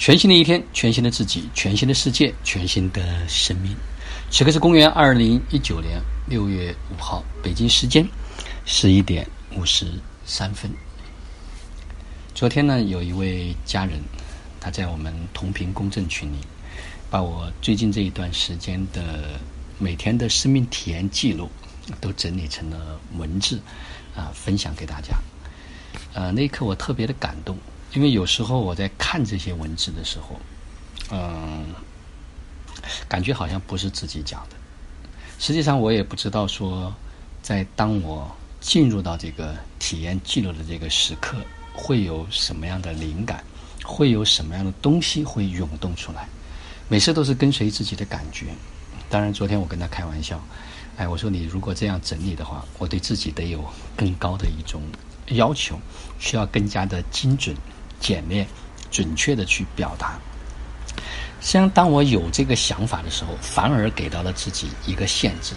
全新的一天，全新的自己，全新的世界，全新的生命。此刻是公元二零一九年六月五号，北京时间十一点五十三分。昨天呢，有一位家人，他在我们同频公证群里，把我最近这一段时间的每天的生命体验记录都整理成了文字，啊，分享给大家。呃，那一刻我特别的感动。因为有时候我在看这些文字的时候，嗯，感觉好像不是自己讲的。实际上，我也不知道说，在当我进入到这个体验记录的这个时刻，会有什么样的灵感，会有什么样的东西会涌动出来。每次都是跟随自己的感觉。当然，昨天我跟他开玩笑，哎，我说你如果这样整理的话，我对自己得有更高的一种要求，需要更加的精准。简练、准确的去表达。实际上，当我有这个想法的时候，反而给到了自己一个限制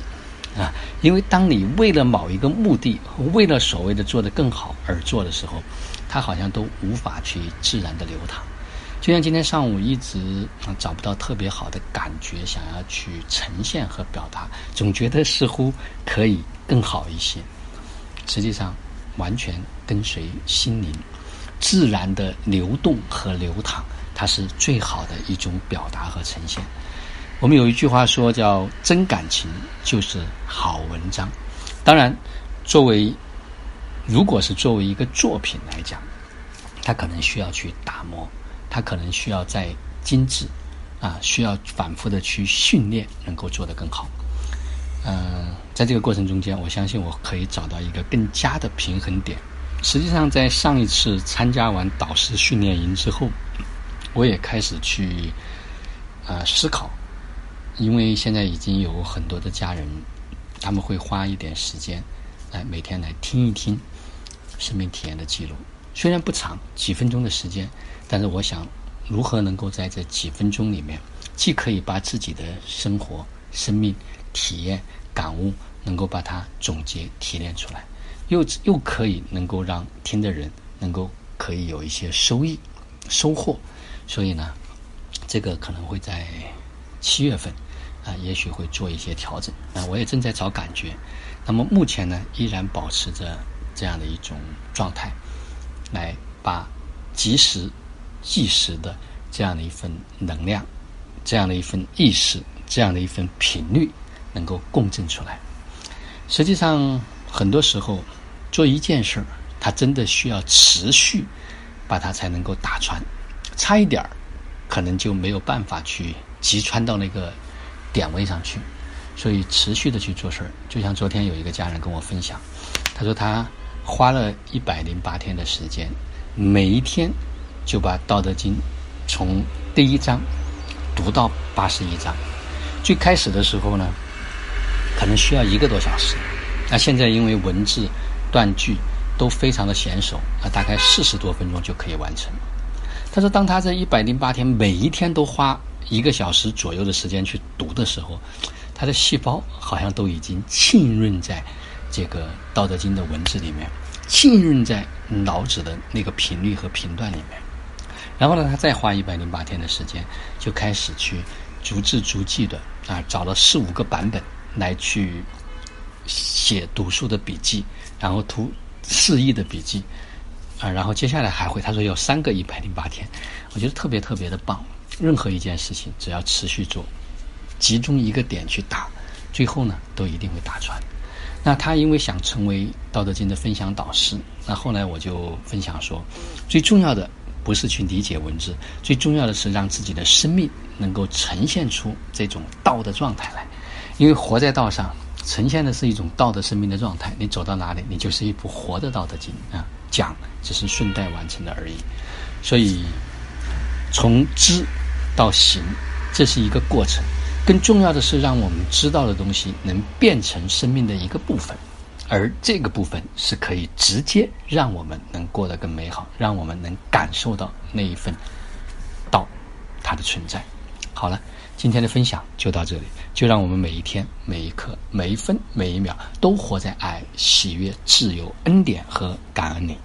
啊！因为当你为了某一个目的，为了所谓的做得更好而做的时候，它好像都无法去自然的流淌。就像今天上午一直找不到特别好的感觉，想要去呈现和表达，总觉得似乎可以更好一些。实际上，完全跟随心灵。自然的流动和流淌，它是最好的一种表达和呈现。我们有一句话说，叫“真感情就是好文章”。当然，作为如果是作为一个作品来讲，它可能需要去打磨，它可能需要再精致，啊，需要反复的去训练，能够做得更好。嗯，在这个过程中间，我相信我可以找到一个更加的平衡点。实际上，在上一次参加完导师训练营之后，我也开始去啊思考，因为现在已经有很多的家人，他们会花一点时间来每天来听一听生命体验的记录，虽然不长，几分钟的时间，但是我想如何能够在这几分钟里面，既可以把自己的生活、生命体验、感悟，能够把它总结提炼出来。又又可以能够让听的人能够可以有一些收益收获，所以呢，这个可能会在七月份啊，也许会做一些调整啊。我也正在找感觉，那么目前呢，依然保持着这样的一种状态，来把及时、即时的这样的一份能量、这样的一份意识、这样的一份频率能够共振出来。实际上。很多时候，做一件事儿，它真的需要持续，把它才能够打穿。差一点儿，可能就没有办法去击穿到那个点位上去。所以，持续的去做事儿，就像昨天有一个家人跟我分享，他说他花了一百零八天的时间，每一天就把《道德经》从第一章读到八十一章。最开始的时候呢，可能需要一个多小时。那现在因为文字、断句都非常的娴熟，啊，大概四十多分钟就可以完成。他说，当他这一百零八天每一天都花一个小时左右的时间去读的时候，他的细胞好像都已经浸润在这个《道德经》的文字里面，浸润在脑子的那个频率和频段里面。然后呢，他再花一百零八天的时间，就开始去逐字逐句的啊，找了四五个版本来去。写读书的笔记，然后图示意的笔记，啊，然后接下来还会，他说有三个一百零八天，我觉得特别特别的棒。任何一件事情，只要持续做，集中一个点去打，最后呢，都一定会打穿。那他因为想成为《道德经》的分享导师，那后来我就分享说，最重要的不是去理解文字，最重要的是让自己的生命能够呈现出这种道的状态来，因为活在道上。呈现的是一种道德生命的状态，你走到哪里，你就是一部活的道德经啊。讲只是顺带完成的而已，所以从知到行，这是一个过程。更重要的是，让我们知道的东西能变成生命的一个部分，而这个部分是可以直接让我们能过得更美好，让我们能感受到那一份道它的存在。好了。今天的分享就到这里，就让我们每一天、每一刻、每一分、每一秒都活在爱、喜悦、自由、恩典和感恩里。